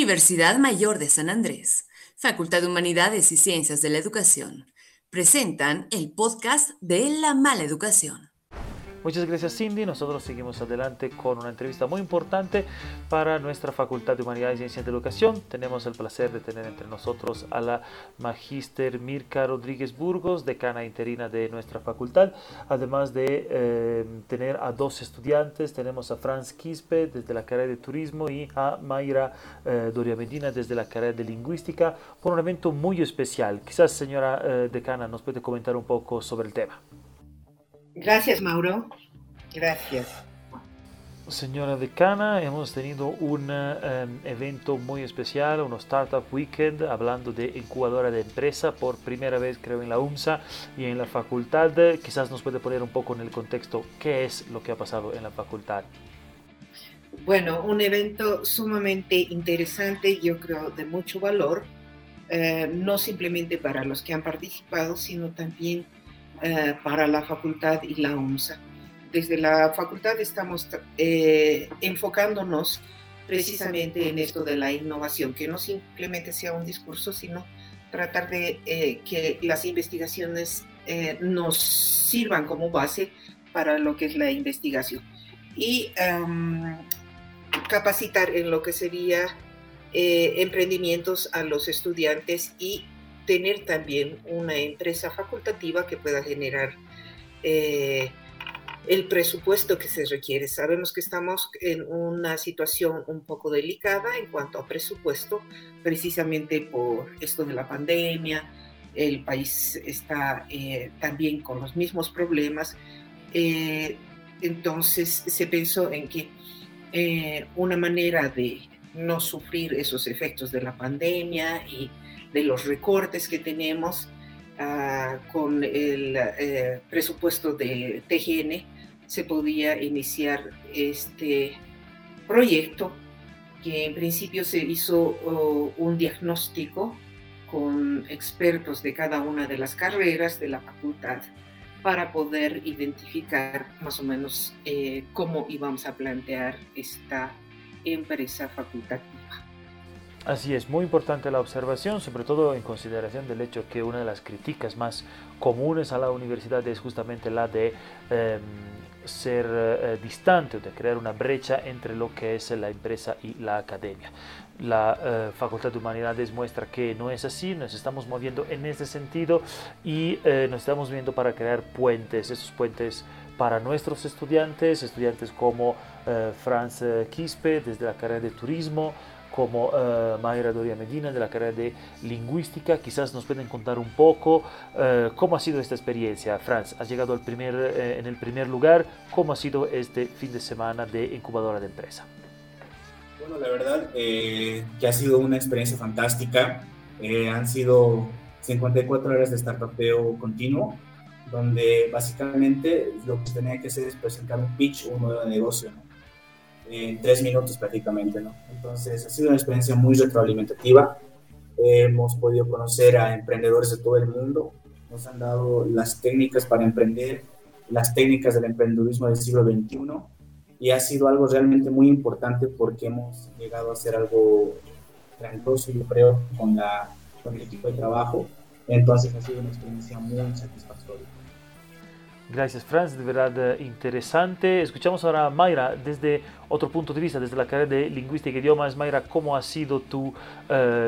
Universidad Mayor de San Andrés, Facultad de Humanidades y Ciencias de la Educación, presentan el podcast de La Mala Educación. Muchas gracias Cindy. Nosotros seguimos adelante con una entrevista muy importante para nuestra Facultad de Humanidades y Ciencias de Educación. Tenemos el placer de tener entre nosotros a la Magíster Mirka Rodríguez Burgos, decana interina de nuestra facultad. Además de eh, tener a dos estudiantes, tenemos a Franz Quispe desde la carrera de Turismo y a Mayra eh, Doria Medina desde la carrera de Lingüística por un evento muy especial. Quizás señora eh, decana nos puede comentar un poco sobre el tema. Gracias, Mauro. Gracias. Señora decana, hemos tenido un em, evento muy especial, un Startup Weekend, hablando de incubadora de empresa por primera vez creo en la UMSA y en la facultad. Quizás nos puede poner un poco en el contexto qué es lo que ha pasado en la facultad. Bueno, un evento sumamente interesante, yo creo de mucho valor, eh, no simplemente para los que han participado, sino también eh, para la facultad y la UNSA. Desde la facultad estamos eh, enfocándonos precisamente en esto de la innovación, que no simplemente sea un discurso, sino tratar de eh, que las investigaciones nos sirvan como base para lo que es la investigación. Y em, capacitar en lo que sería emprendimientos a los estudiantes y tener también una empresa facultativa que pueda generar eh, el presupuesto que se requiere. Sabemos que estamos en una situación un poco delicada en cuanto a presupuesto, precisamente por esto de la pandemia. El país está eh, también con los mismos problemas. Eh, entonces se pensó en que una manera de no sufrir esos efectos de la pandemia y de los recortes que tenemos ah, con el eh, presupuesto de TGN, se podía iniciar este proyecto que en principio se hizo un diagnóstico con expertos de cada una de las carreras de la facultad para poder identificar más o menos eh, cómo íbamos a plantear esta empresa facultativa. Así es, muy importante la observación, sobre todo en consideración del hecho que una de las críticas más comunes a la universidad es justamente la de em, ser eh, distante o de crear una brecha entre lo que es la empresa y la academia. La eh, Facultad de Humanidades muestra que no es así, nos estamos moviendo en ese sentido y eh, nos estamos viendo para crear puentes, esos puentes para nuestros estudiantes, estudiantes como Franz Quispe desde la carrera de turismo, como uh, Mayra Doria Medina de la carrera de lingüística. Quizás nos pueden contar un poco uh, cómo ha sido esta experiencia. Franz, has llegado al primer, uh, en el primer lugar. ¿Cómo ha sido este fin de semana de incubadora de empresa? Bueno, la verdad eh, que ha sido una experiencia fantástica. Eh, han sido 54 horas de startupeo continuo, donde básicamente lo que tenía que hacer es presentar un pitch, un modelo de negocio. ¿no? En tres minutos prácticamente, ¿no? Entonces ha sido una experiencia muy retroalimentativa. hemos podido conocer a emprendedores de todo el mundo, nos han dado las técnicas para emprender, las técnicas del emprendedurismo del siglo XXI y ha sido algo realmente muy importante porque hemos llegado a hacer algo grandioso, yo creo, con, la, con el equipo de trabajo. Entonces ha sido una experiencia muy satisfactoria. Gracias, Franz, de verdad eh, interesante. Escuchamos ahora a Mayra desde otro punto de vista, desde la carrera de lingüística y idiomas. Mayra, ¿cómo ha sido tu uh,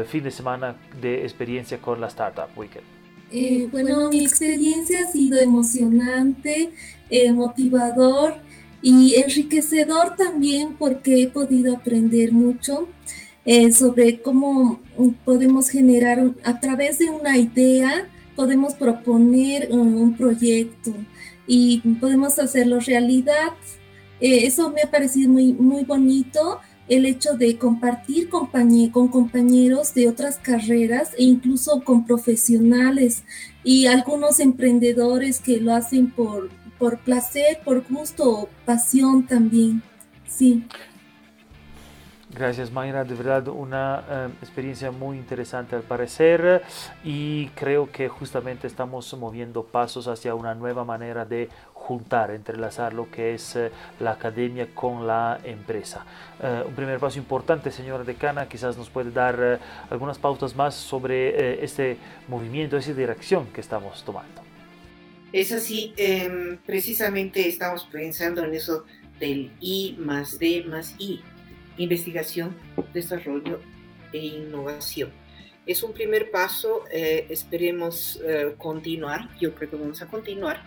fin de semana de experiencia con la Startup Weekend? Eh, bueno, mi experiencia ha sido emocionante, eh, motivador y enriquecedor también porque he podido aprender mucho sobre cómo podemos generar a través de una idea, podemos proponer un proyecto y podemos hacerlo realidad. Eh, eso me ha parecido muy, muy bonito, el hecho de compartir con compañeros de otras carreras e incluso con profesionales y algunos emprendedores que lo hacen por, por placer, por gusto o pasión también. Sí. Gracias Mayra, de verdad una eh, experiencia muy interesante al parecer y creo que justamente estamos moviendo pasos hacia una nueva manera de juntar, entrelazar lo que es eh, la academia con la empresa. Eh, un primer paso importante, señora decana, quizás nos puede dar algunas pautas más sobre este movimiento, esa dirección que estamos tomando. Es así, em, precisamente estamos pensando en eso del I más D más I investigación, desarrollo e innovación. Es un primer paso, eh, esperemos eh, continuar, yo creo que vamos a continuar.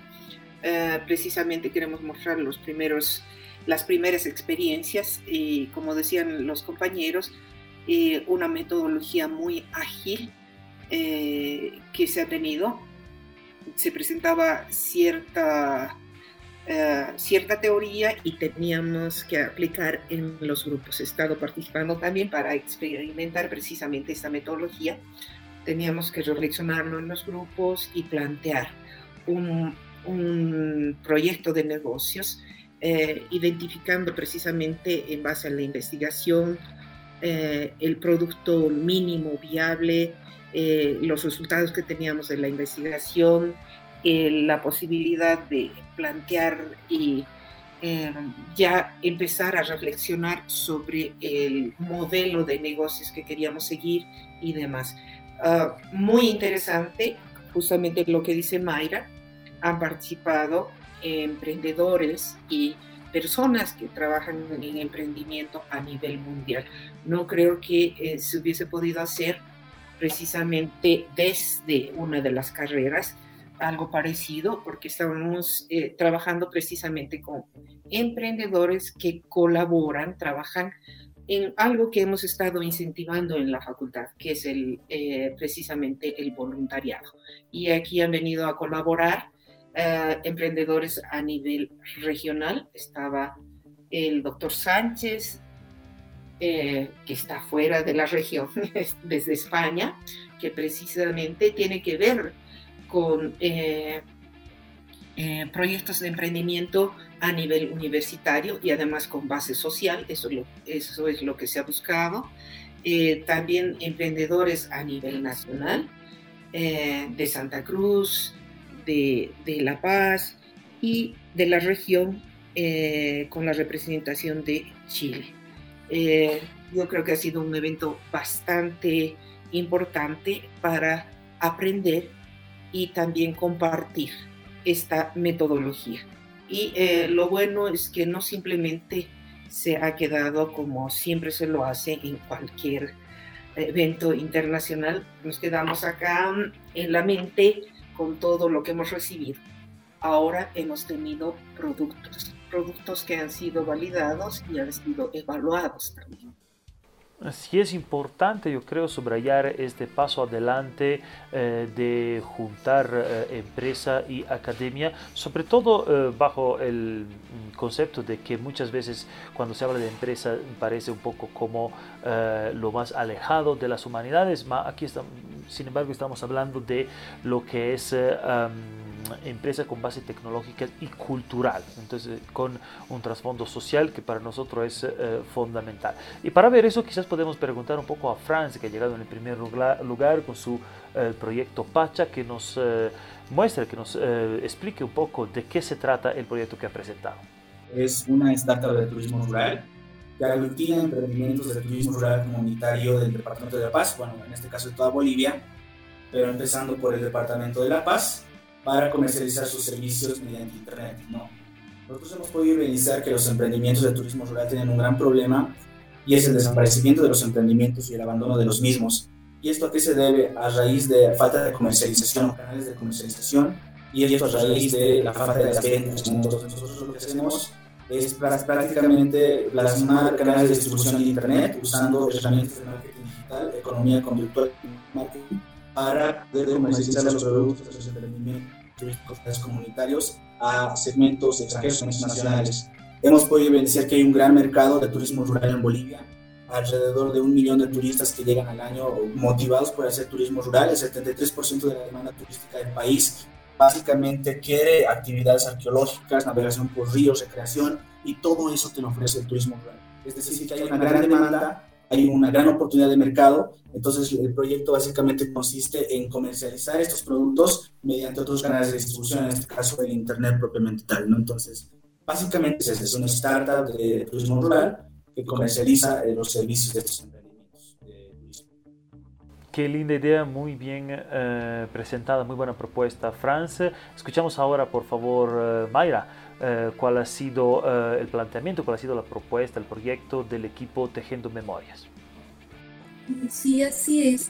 Eh, precisamente queremos mostrar los primeros, las primeras experiencias y, como decían los compañeros, una metodología muy ágil que se ha tenido. Se presentaba cierta eh, cierta teoría y teníamos que aplicar en los grupos. He estado participando también para experimentar precisamente esta metodología. Teníamos que reflexionarlo en los grupos y plantear un, un proyecto de negocios, eh, identificando precisamente en base a la investigación eh, el producto mínimo viable, los resultados que teníamos de la investigación, la posibilidad de plantear y eh, ya empezar a reflexionar sobre el modelo de negocios que queríamos seguir y demás. Ah, muy interesante, justamente lo que dice Mayra, han participado emprendedores y personas que trabajan en emprendimiento a nivel mundial. No creo que eh, se hubiese podido hacer precisamente desde una de las carreras, algo parecido porque estábamos eh, trabajando precisamente con emprendedores que colaboran, trabajan en algo que hemos estado incentivando en la facultad, que es el, eh, precisamente el voluntariado. Y aquí han venido a colaborar eh, emprendedores a nivel regional. Estaba el doctor Sánchez, que está fuera de la región, desde España, que precisamente tiene que ver con eh, eh, proyectos de emprendimiento a nivel universitario y además con base social, eso, es lo que se ha buscado. Eh, también emprendedores a nivel nacional, de Santa Cruz, de, de, La Paz y de la región con la representación de Chile. yo creo que ha sido un evento bastante importante para aprender y también compartir esta metodología. Y eh, lo bueno es que no simplemente se ha quedado como siempre se lo hace en cualquier evento internacional, nos quedamos acá en la mente con todo lo que hemos recibido. Ahora hemos tenido productos, productos que han sido validados y han sido evaluados también. Sí es importante, yo creo, subrayar este paso adelante eh, de juntar eh, empresa y academia, sobre todo eh, bajo el concepto de que muchas veces cuando se habla de empresa parece un poco como lo más alejado de las humanidades, aquí sin embargo estamos hablando de lo que es empresa con base tecnológica y cultural, entonces con un trasfondo social que para nosotros es eh, fundamental. Y para ver eso quizás podemos preguntar un poco a Franz, que ha llegado en el primer lugar con su eh, proyecto Pacha, que nos eh, muestre, que nos explique un poco de qué se trata el proyecto que ha presentado. Es una startup de turismo rural que aglutina emprendimientos de turismo rural comunitario del Departamento de La Paz, bueno, en este caso de toda Bolivia, pero empezando por el Departamento de La Paz, para comercializar sus servicios mediante Internet. No. Nosotros hemos podido evidenciar que los emprendimientos de turismo rural tienen un gran problema y es el desaparecimiento de los emprendimientos y el abandono de los mismos. ¿Y esto a qué se debe? A raíz de falta de comercialización, canales de comercialización, y esto a raíz de la falta de las ventas. nosotros lo que hacemos es prácticamente plasmar canales de distribución en Internet usando herramientas de marketing digital, economía conductual y marketing para poder comercializar los productos los emprendimientos comunitarios a segmentos extranjeros nacionales. Hemos podido evidenciar que hay un gran mercado de turismo rural en Bolivia, alrededor de un millón de turistas que llegan al año motivados por hacer turismo rural, el 73% de la demanda turística del país. Básicamente quiere actividades arqueológicas, navegación por ríos, recreación y todo eso te lo ofrece el turismo rural. es decir, que hay una gran demanda, hay una gran oportunidad de mercado, entonces el proyecto básicamente consiste en comercializar estos productos mediante otros canales de distribución, en este caso el Internet propiamente tal, ¿no? Entonces, básicamente es, una startup de turismo rural que comercializa eh, los servicios de estos. Qué linda idea, muy bien eh, presentada, muy buena propuesta, Franz. Escuchamos ahora, por favor, eh, Mayra, eh, cuál ha sido el planteamiento, cuál ha sido la propuesta, el proyecto del equipo Tejiendo Memorias. Sí, así es.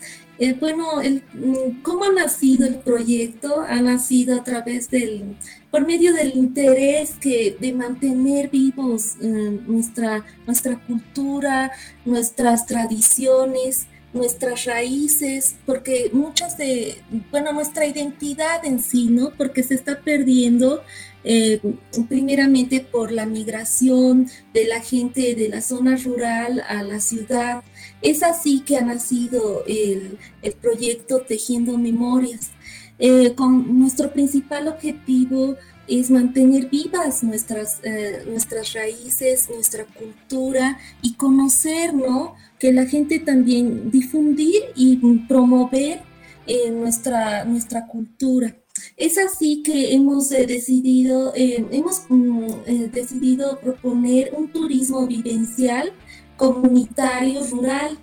Bueno, mm, ¿cómo ha nacido el proyecto? Ha nacido a través del, por medio del interés que, de mantener vivos nuestra, nuestra cultura, nuestras tradiciones, nuestras raíces, porque muchas de, bueno, nuestra identidad en sí, ¿no? Porque se está perdiendo eh, primeramente por la migración de la gente de la zona rural a la ciudad. Es así que ha nacido el, el proyecto Tejiendo Memorias. Eh, con nuestro principal objetivo es mantener vivas nuestras, eh, nuestras raíces, nuestra cultura y conocer, ¿no? Que la gente también difundir y promover eh, nuestra, nuestra cultura. Es así que hemos eh, decidido, eh, hemos mm, decidido proponer un turismo vivencial comunitario rural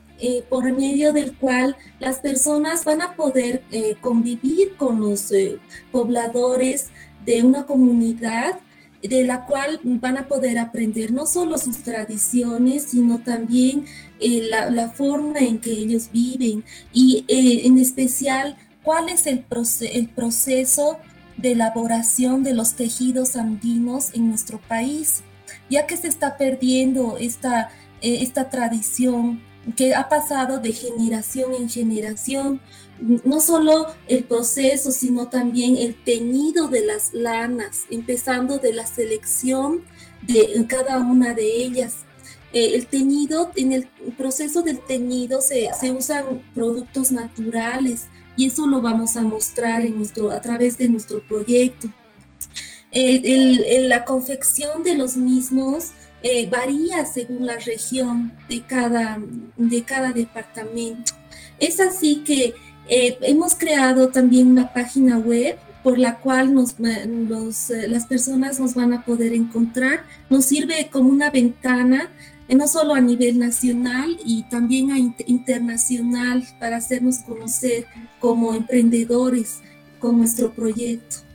por medio del cual las personas van a poder convivir con los pobladores de una comunidad de la cual van a poder aprender no solo sus tradiciones, sino también la, la, forma en que ellos viven y en especial cuál es el proceso de elaboración de los tejidos andinos en nuestro país, ya que se está perdiendo esta, eh, esta tradición que ha pasado de generación en generación, no solo el proceso, sino también el teñido de las lanas, empezando de la selección de cada una de ellas. Eh, el teñido, en el proceso del teñido se, se usan productos naturales, y eso lo vamos a mostrar en nuestro, a través de nuestro proyecto. El, el, la confección de los mismos eh, varía según la región de cada, de cada departamento. Es así que eh, hemos creado también una página web por la cual nos, eh, las personas nos van a poder encontrar. Nos sirve como una ventana no solo a nivel nacional y también a internacional para hacernos conocer como emprendedores con nuestro proyecto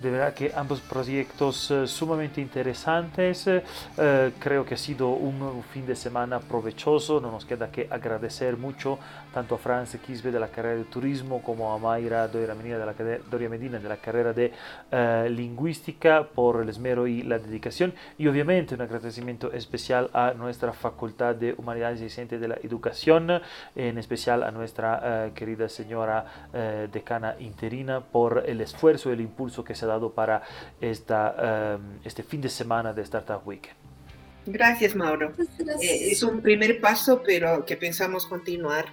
de verdad que ambos proyectos uh, sumamente interesantes. Uh, creo que ha sido un, fin de semana provechoso. No nos queda que agradecer mucho tanto a Franz Quisbe de la carrera de turismo como a Mayra Doria Medina de la, Doria Medina de la carrera de uh, lingüística por el esmero y la dedicación. Y obviamente un agradecimiento especial a nuestra Facultad de Humanidades y Ciencias de la Educación, en especial a nuestra querida señora decana interina por el esfuerzo y el impulso que se dado para esta, um, este fin de semana de Startup Week. Gracias, Mauro. Gracias. Eh, es un primer paso, pero que pensamos continuar,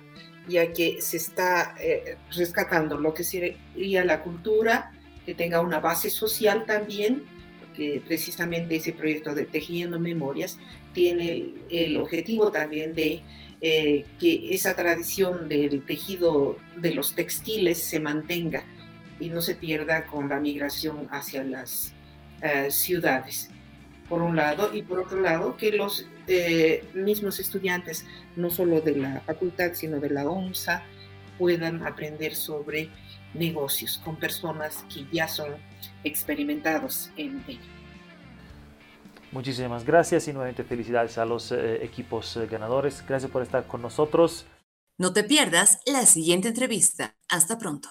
ya que se está eh, rescatando lo que sería la cultura, que tenga una base social también, que precisamente ese proyecto de Tejiendo Memorias tiene el, el objetivo también de eh, que esa tradición del tejido de los textiles se mantenga y no se pierda con la migración hacia las eh, ciudades, por un lado, y por otro lado, que los eh, mismos estudiantes, no solo de la facultad, sino de la ONSA, puedan aprender sobre negocios con personas que ya son experimentados en ello. Muchísimas gracias y nuevamente felicidades a los eh, equipos eh, ganadores. Gracias por estar con nosotros. No te pierdas la siguiente entrevista. Hasta pronto.